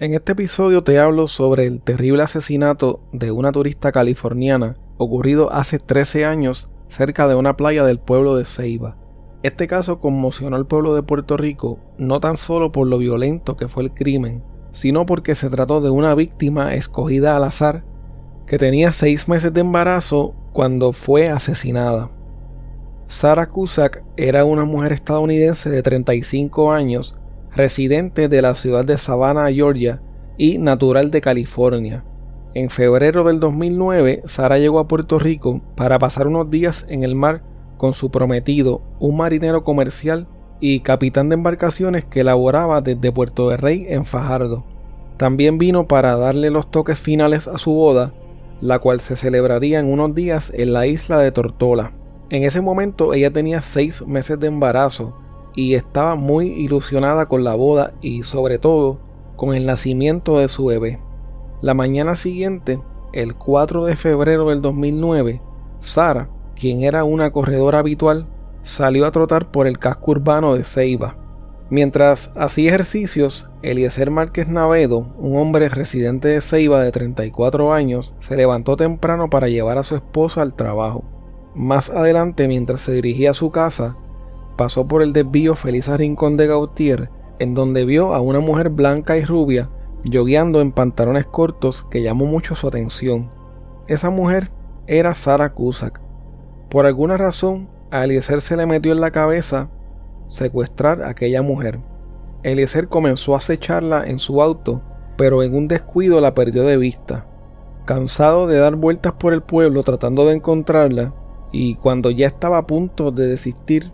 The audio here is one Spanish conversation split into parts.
En este episodio te hablo sobre el terrible asesinato de una turista californiana ocurrido hace 13 años cerca de una playa del pueblo de Ceiba. Este caso conmocionó al pueblo de Puerto Rico no tan solo por lo violento que fue el crimen, sino porque se trató de una víctima escogida al azar que tenía seis meses de embarazo cuando fue asesinada. Sarah Cusack era una mujer estadounidense de 35 años residente de la ciudad de Savannah, Georgia, y natural de California. En febrero del 2009, Sara llegó a Puerto Rico para pasar unos días en el mar con su prometido, un marinero comercial y capitán de embarcaciones que laboraba desde Puerto de Rey en Fajardo. También vino para darle los toques finales a su boda, la cual se celebraría en unos días en la isla de Tortola. En ese momento ella tenía seis meses de embarazo y estaba muy ilusionada con la boda y sobre todo con el nacimiento de su bebé. La mañana siguiente, el 4 de febrero del 2009, Sara, quien era una corredora habitual, salió a trotar por el casco urbano de Ceiba. Mientras hacía ejercicios, Eliezer Márquez Navedo, un hombre residente de Ceiba de 34 años, se levantó temprano para llevar a su esposa al trabajo. Más adelante, mientras se dirigía a su casa, pasó por el desvío Felisa Rincón de Gautier, en donde vio a una mujer blanca y rubia yogueando en pantalones cortos que llamó mucho su atención. Esa mujer era Sara Cusack. Por alguna razón, a Eliezer se le metió en la cabeza secuestrar a aquella mujer. Eliezer comenzó a acecharla en su auto, pero en un descuido la perdió de vista. Cansado de dar vueltas por el pueblo tratando de encontrarla, y cuando ya estaba a punto de desistir,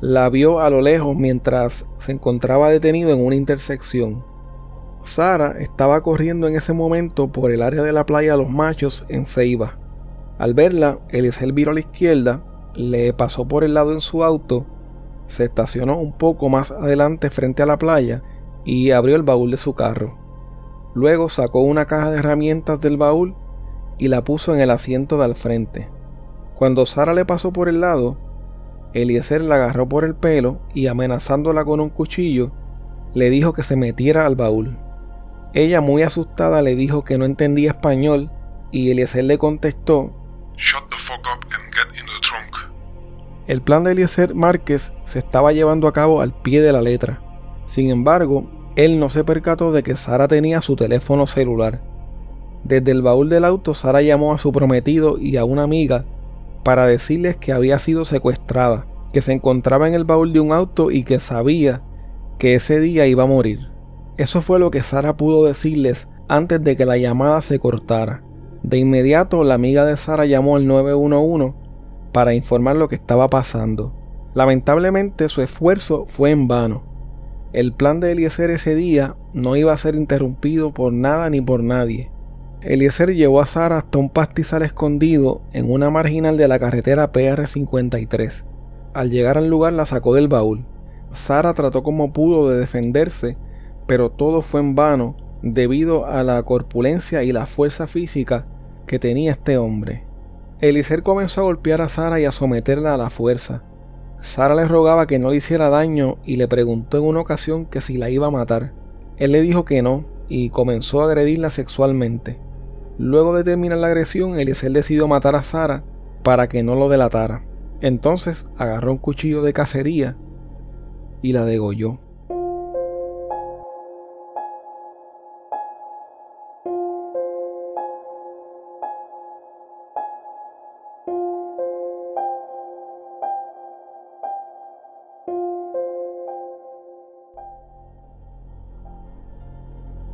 la vio a lo lejos mientras se encontraba detenido en una intersección. Sara estaba corriendo en ese momento por el área de la playa Los Machos en Ceiba. Al verla, Eliezer viró a la izquierda, le pasó por el lado en su auto, se estacionó un poco más adelante frente a la playa y abrió el baúl de su carro. Luego sacó una caja de herramientas del baúl y la puso en el asiento de al frente. Cuando Sara le pasó por el lado, Eliezer la agarró por el pelo y amenazándola con un cuchillo, le dijo que se metiera al baúl. Ella muy asustada le dijo que no entendía español y Eliezer le contestó Shut the fuck up and get in the trunk. El plan de Eliezer Márquez se estaba llevando a cabo al pie de la letra. Sin embargo, él no se percató de que Sara tenía su teléfono celular. Desde el baúl del auto, Sara llamó a su prometido y a una amiga para decirles que había sido secuestrada, que se encontraba en el baúl de un auto y que sabía que ese día iba a morir. Eso fue lo que Sara pudo decirles antes de que la llamada se cortara. De inmediato, la amiga de Sara llamó al 911 para informar lo que estaba pasando. Lamentablemente, su esfuerzo fue en vano. El plan de Eliezer ese día no iba a ser interrumpido por nada ni por nadie. Eliezer llevó a Sara hasta un pastizal escondido en una marginal de la carretera PR-53. Al llegar al lugar la sacó del baúl. Sara trató como pudo de defenderse, pero todo fue en vano debido a la corpulencia y la fuerza física que tenía este hombre. Eliezer comenzó a golpear a Sara y a someterla a la fuerza. Sara le rogaba que no le hiciera daño y le preguntó en una ocasión que si la iba a matar. Él le dijo que no y comenzó a agredirla sexualmente. Luego de terminar la agresión, Eliezer decidió matar a Sara para que no lo delatara. Entonces agarró un cuchillo de cacería y la degolló.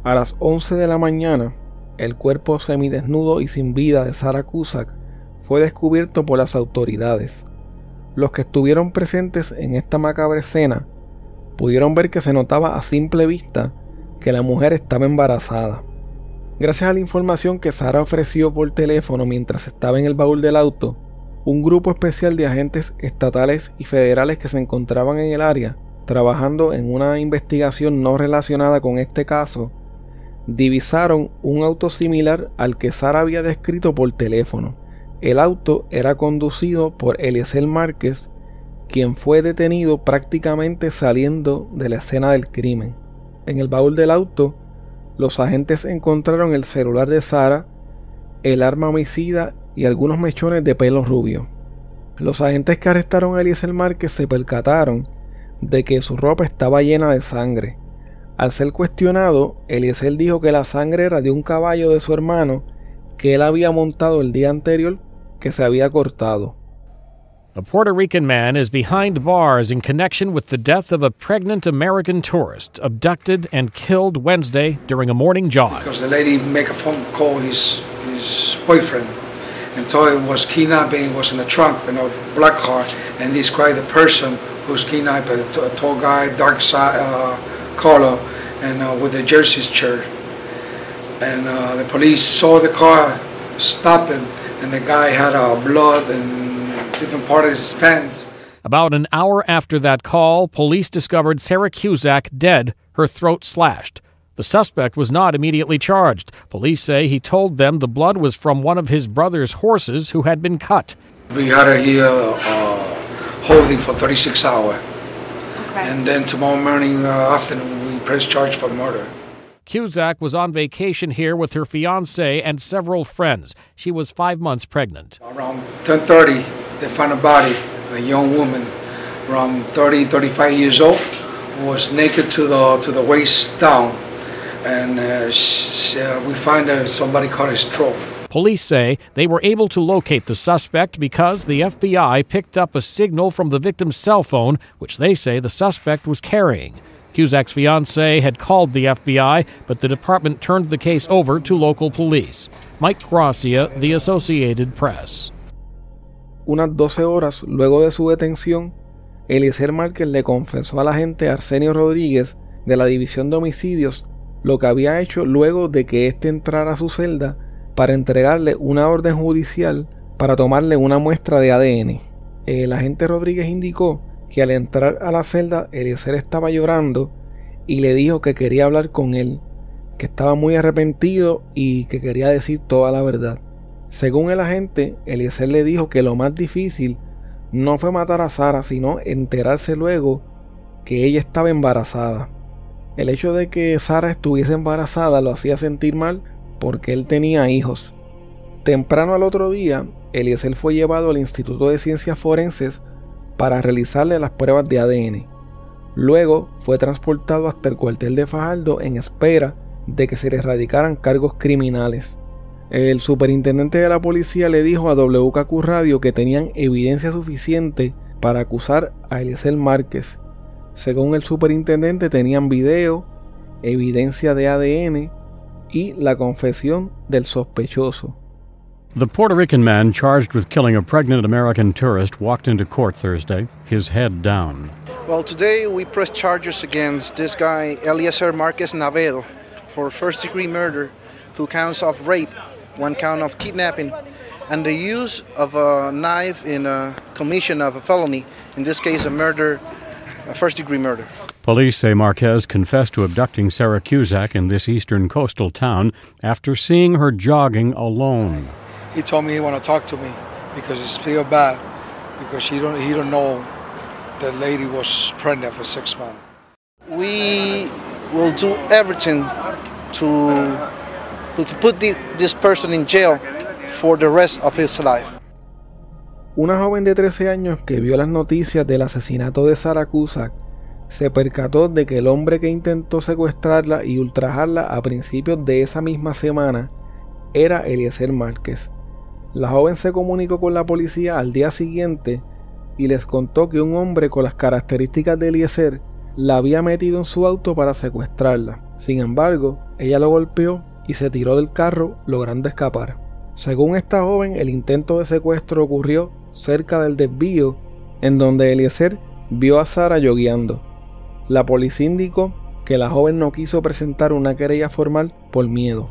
A las 11 de la mañana, el cuerpo semidesnudo y sin vida de Sara Cusack fue descubierto por las autoridades. Los que estuvieron presentes en esta macabra escena pudieron ver que se notaba a simple vista que la mujer estaba embarazada. Gracias a la información que Sara ofreció por teléfono mientras estaba en el baúl del auto, un grupo especial de agentes estatales y federales que se encontraban en el área trabajando en una investigación no relacionada con este caso divisaron un auto similar al que Sara había descrito por teléfono. El auto era conducido por Eliezer Márquez, quien fue detenido prácticamente saliendo de la escena del crimen. En el baúl del auto, los agentes encontraron el celular de Sara, el arma homicida y algunos mechones de pelo rubio. Los agentes que arrestaron a Eliezer Márquez se percataron de que su ropa estaba llena de sangre al ser cuestionado, Eliezer dijo que la sangre era de un caballo de su hermano que él había montado el día anterior que se había cortado. A Puerto Rican man is behind bars in connection with the death of a pregnant American tourist abducted and killed Wednesday during a morning jog. Because the lady make a phone call his his boyfriend and told him was kidnapping, was in a trunk in a black car, and described the person who's kidnapped, a, tall guy, dark side, uh, color, and uh, with a jersey shirt. And uh, the police saw the car, stopped him, and the guy had uh, blood and different parts of his pants. About an hour after that call, police discovered Sarah Cusack dead, her throat slashed. The suspect was not immediately charged. Police say he told them the blood was from one of his brother's horses who had been cut. We had her here uh, holding for 36 hours. Okay. And then tomorrow morning, uh, afternoon, we press charge for murder. Cusack was on vacation here with her fiance and several friends. She was five months pregnant. Around 10:30, they found a body, a young woman, around 30, 35 years old, was naked to the to the waist down, and uh, she, uh, we find that somebody cut a throat. Police say they were able to locate the suspect because the FBI picked up a signal from the victim's cell phone, which they say the suspect was carrying. Cusack's fiance had called the FBI, but the department turned the case over to local police. Mike Gracia, The Associated Press. Unas 12 horas luego de su detención, Eliezer Márquez le confesó al agente Arsenio Rodríguez de la División de Homicidios lo que había hecho luego de que éste entrara a su celda para entregarle una orden judicial para tomarle una muestra de ADN. El agente Rodríguez indicó que al entrar a la celda Eliezer estaba llorando y le dijo que quería hablar con él, que estaba muy arrepentido y que quería decir toda la verdad. Según el agente, Eliezer le dijo que lo más difícil no fue matar a Sara, sino enterarse luego que ella estaba embarazada. El hecho de que Sara estuviese embarazada lo hacía sentir mal porque él tenía hijos. Temprano al otro día, Eliezer fue llevado al Instituto de Ciencias Forenses para realizarle las pruebas de ADN. Luego fue transportado hasta el cuartel de Fajardo en espera de que se le erradicaran cargos criminales. El superintendente de la policía le dijo a WKQ Radio que tenían evidencia suficiente para acusar a Eliezer Márquez. Según el superintendente tenían video, evidencia de ADN y la confesión del sospechoso. The Puerto Rican man charged with killing a pregnant American tourist walked into court Thursday, his head down. Well, today we press charges against this guy, Eliezer Marquez Navedo, for first degree murder, two counts of rape, one count of kidnapping, and the use of a knife in a commission of a felony, in this case, a murder, a first degree murder. Police say Marquez confessed to abducting Sarah Cusack in this eastern coastal town after seeing her jogging alone. He told me he want to talk to me because he feel bad because he don't he don't know the lady was pregnant for six months. We will do everything to to, to put the, this person in jail for the rest of his life. Una joven de 13 años que vio las noticias del asesinato de Sarah Cusack se percató de que el hombre que intentó secuestrarla y ultrajarla a principios de esa misma semana era Eliezer Márquez. La joven se comunicó con la policía al día siguiente y les contó que un hombre con las características de Eliezer la había metido en su auto para secuestrarla. Sin embargo, ella lo golpeó y se tiró del carro logrando escapar. Según esta joven, el intento de secuestro ocurrió cerca del desvío en donde Eliezer vio a Sara yogueando. La policía indicó que la joven no quiso presentar una querella formal por miedo.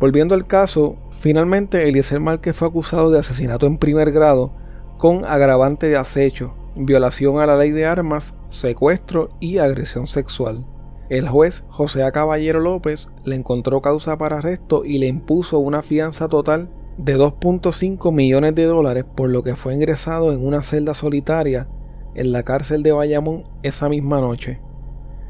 Volviendo al caso, finalmente Eliezer Márquez fue acusado de asesinato en primer grado con agravante de acecho, violación a la ley de armas, secuestro y agresión sexual. El juez José A. Caballero López le encontró causa para arresto y le impuso una fianza total de 2.5 millones de dólares por lo que fue ingresado en una celda solitaria en la cárcel de Bayamón esa misma noche.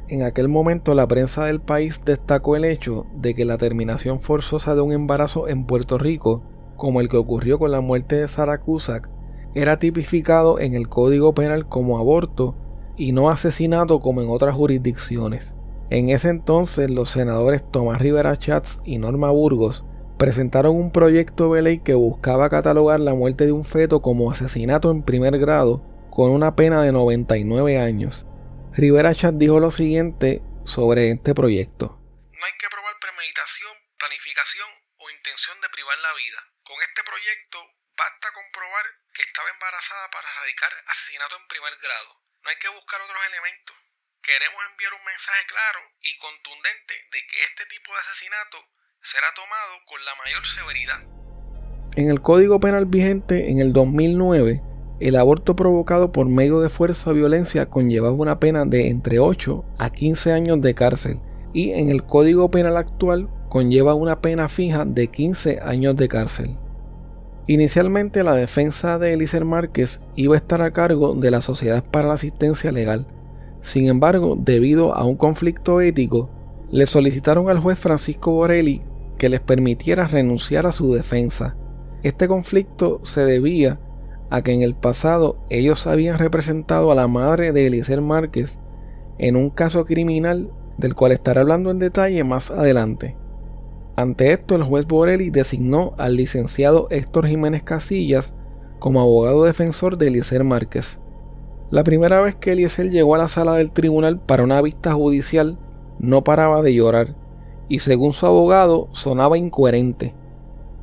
En aquel momento la prensa del país destacó el hecho de que la terminación forzosa de un embarazo en Puerto Rico, como el que ocurrió con la muerte de Sarah Cusack, era tipificado en el Código Penal como aborto y no asesinato como en otras jurisdicciones. En ese entonces los senadores Tomás Rivera Chats y Norma Burgos presentaron un proyecto de ley que buscaba catalogar la muerte de un feto como asesinato en primer grado con una pena de 99 años. Rivera Chat dijo lo siguiente sobre este proyecto. No hay que probar premeditación, planificación o intención de privar la vida. Con este proyecto basta comprobar que estaba embarazada para erradicar asesinato en primer grado. No hay que buscar otros elementos. Queremos enviar un mensaje claro y contundente de que este tipo de asesinato será tomado con la mayor severidad. En el Código Penal vigente en el 2009, el aborto provocado por medio de fuerza o violencia conllevaba una pena de entre 8 a 15 años de cárcel y en el Código Penal actual conlleva una pena fija de 15 años de cárcel. Inicialmente la defensa de Eliezer Márquez iba a estar a cargo de la Sociedad para la Asistencia Legal. Sin embargo, debido a un conflicto ético, le solicitaron al juez Francisco Borelli que les permitiera renunciar a su defensa. Este conflicto se debía a que en el pasado ellos habían representado a la madre de Eliezer Márquez en un caso criminal del cual estaré hablando en detalle más adelante. Ante esto, el juez Borelli designó al licenciado Héctor Jiménez Casillas como abogado defensor de Eliezer Márquez. La primera vez que Eliezer llegó a la sala del tribunal para una vista judicial, no paraba de llorar, y según su abogado sonaba incoherente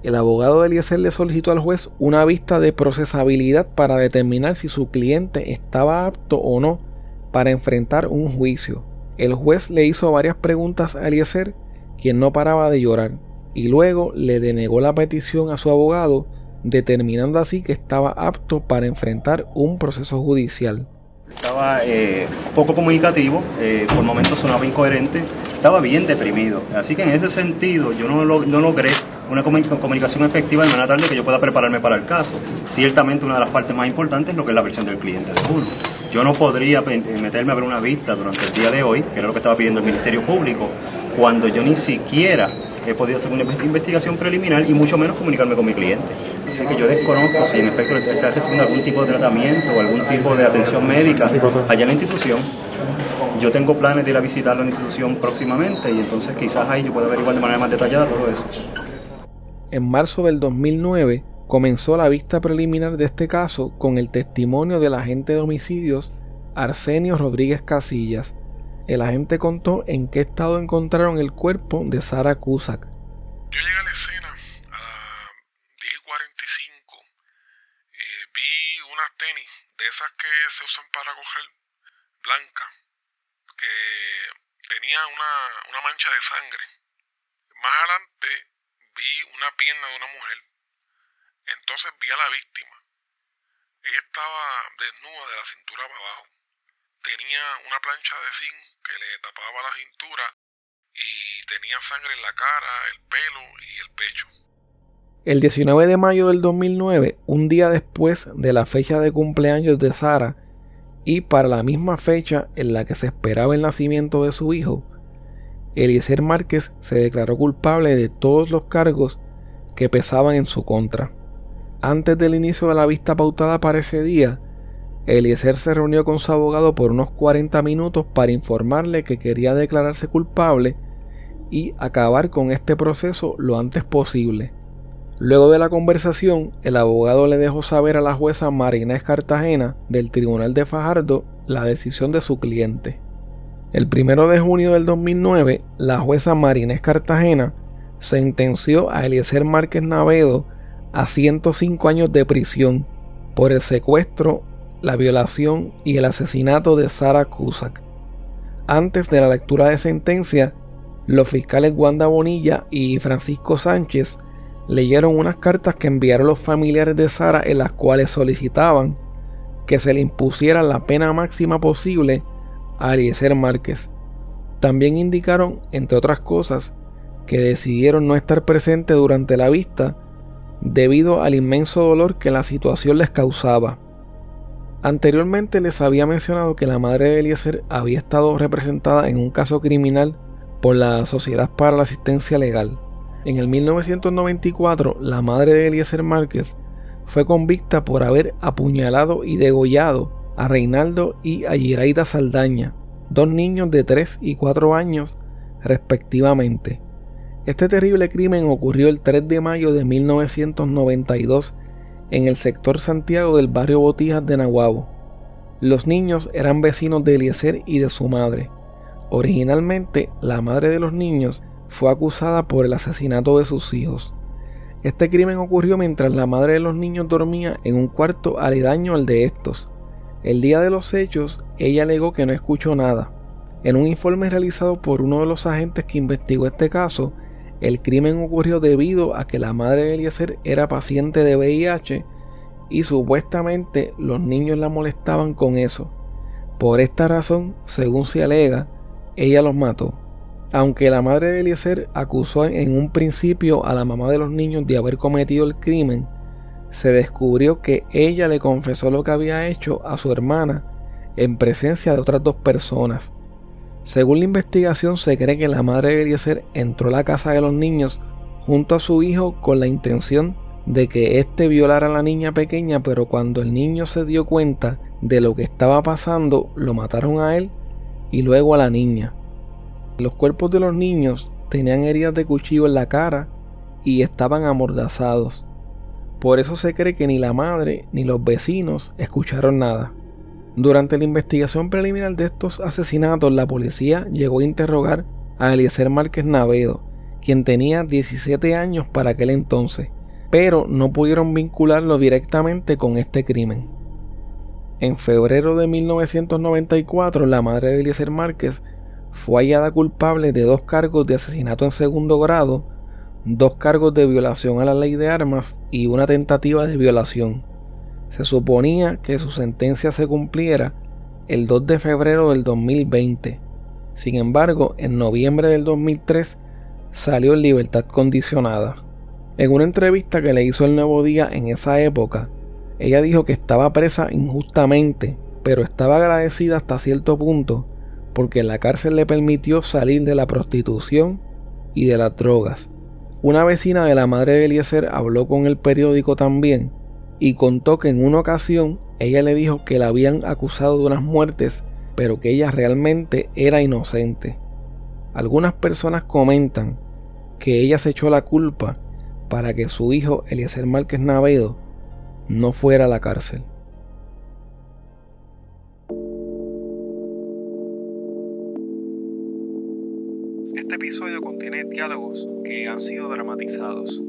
el abogado de Eliezer le solicitó al juez una vista de procesabilidad para determinar si su cliente estaba apto o no para enfrentar un juicio. El juez le hizo varias preguntas a Eliezer, quien no paraba de llorar, y luego le denegó la petición a su abogado, determinando así que estaba apto para enfrentar un proceso judicial. Estaba eh, poco comunicativo, eh, por momentos sonaba incoherente, estaba bien deprimido. Así que en ese sentido yo no, no logré una comunicación efectiva de manera tal de que yo pueda prepararme para el caso. Ciertamente una de las partes más importantes es lo que es la versión del cliente de uno. Yo no podría meterme a ver una vista durante el día de hoy, que era lo que estaba pidiendo el Ministerio Público, cuando yo ni siquiera he podido hacer una investigación preliminar y mucho menos comunicarme con mi cliente. Así que yo desconozco si en efecto está recibiendo algún tipo de tratamiento o algún tipo de atención médica allá en la institución. Yo tengo planes de ir a visitar la institución próximamente y entonces quizás ahí yo pueda averiguar de manera más detallada todo eso en marzo del 2009 comenzó la vista preliminar de este caso con el testimonio del agente de homicidios Arsenio Rodríguez Casillas. el agente contó en qué estado encontraron el cuerpo de Sara Cusack. Yo llegué a la escena a las 10 y 45. Eh, vi unas tenis de esas que se usan para coger blanca, que tenía una, una mancha de sangre. Más adelante vi una pierna de una mujer. Entonces vi a la víctima. Ella estaba desnuda de la cintura para abajo. Tenía una plancha de zinc que le tapaba la cintura y tenía sangre en la cara, el pelo y el pecho. El 19 de mayo del 2009, un día después de la fecha de cumpleaños de Sara y para la misma fecha en la que se esperaba el nacimiento de su hijo, Eliezer Márquez se declaró culpable de todos los cargos que pesaban en su contra. Antes del inicio de la vista pautada para ese día, Eliezer se reunió con su abogado por unos 40 minutos para informarle que quería declararse culpable y acabar con este proceso lo antes posible. Luego de la conversación, el abogado le dejó saber a la jueza Marinés Cartagena del Tribunal de Fajardo la decisión de su cliente. El primero de junio del 2009, la jueza Marinés Cartagena sentenció a Eliezer Márquez Navedo a 105 años de prisión por el secuestro, la violación y el asesinato de Sara Cusack. Antes de la lectura de sentencia, los fiscales Wanda Bonilla y Francisco Sánchez leyeron unas cartas que enviaron los familiares de Sara en las cuales solicitaban que se le impusiera la pena máxima posible a Eliezer Márquez. También indicaron, entre otras cosas, que decidieron no estar presentes durante la vista debido al inmenso dolor que la situación les causaba. Anteriormente les había mencionado que la madre de Eliezer había estado representada en un caso criminal por la Sociedad para la Asistencia Legal. En el 1994, la madre de Eliezer Márquez fue convicta por haber apuñalado y degollado a Reinaldo y a Giraida Saldaña, dos niños de 3 y 4 años respectivamente. Este terrible crimen ocurrió el 3 de mayo de 1992 en el sector Santiago del barrio Botijas de Nahuabo. Los niños eran vecinos de Eliezer y de su madre. Originalmente, la madre de los niños fue acusada por el asesinato de sus hijos. Este crimen ocurrió mientras la madre de los niños dormía en un cuarto aledaño al de estos. El día de los hechos, ella alegó que no escuchó nada. En un informe realizado por uno de los agentes que investigó este caso, el crimen ocurrió debido a que la madre de Eliezer era paciente de VIH y supuestamente los niños la molestaban con eso. Por esta razón, según se alega, ella los mató. Aunque la madre de Eliezer acusó en un principio a la mamá de los niños de haber cometido el crimen, se descubrió que ella le confesó lo que había hecho a su hermana en presencia de otras dos personas. Según la investigación, se cree que la madre de Eliezer entró a la casa de los niños junto a su hijo con la intención de que éste violara a la niña pequeña, pero cuando el niño se dio cuenta de lo que estaba pasando, lo mataron a él y luego a la niña. Los cuerpos de los niños tenían heridas de cuchillo en la cara y estaban amordazados. Por eso se cree que ni la madre ni los vecinos escucharon nada. Durante la investigación preliminar de estos asesinatos, la policía llegó a interrogar a Eliezer Márquez Navedo, quien tenía 17 años para aquel entonces, pero no pudieron vincularlo directamente con este crimen. En febrero de 1994, la madre de Eliezer Márquez fue hallada culpable de dos cargos de asesinato en segundo grado, dos cargos de violación a la ley de armas y una tentativa de violación. Se suponía que su sentencia se cumpliera el 2 de febrero del 2020. Sin embargo, en noviembre del 2003 salió en libertad condicionada. En una entrevista que le hizo el Nuevo Día en esa época, ella dijo que estaba presa injustamente, pero estaba agradecida hasta cierto punto porque la cárcel le permitió salir de la prostitución y de las drogas. Una vecina de la madre de Eliezer habló con el periódico también y contó que en una ocasión ella le dijo que la habían acusado de unas muertes, pero que ella realmente era inocente. Algunas personas comentan que ella se echó la culpa para que su hijo Eliezer Márquez Navedo no fuera a la cárcel. Han sido dramatizados.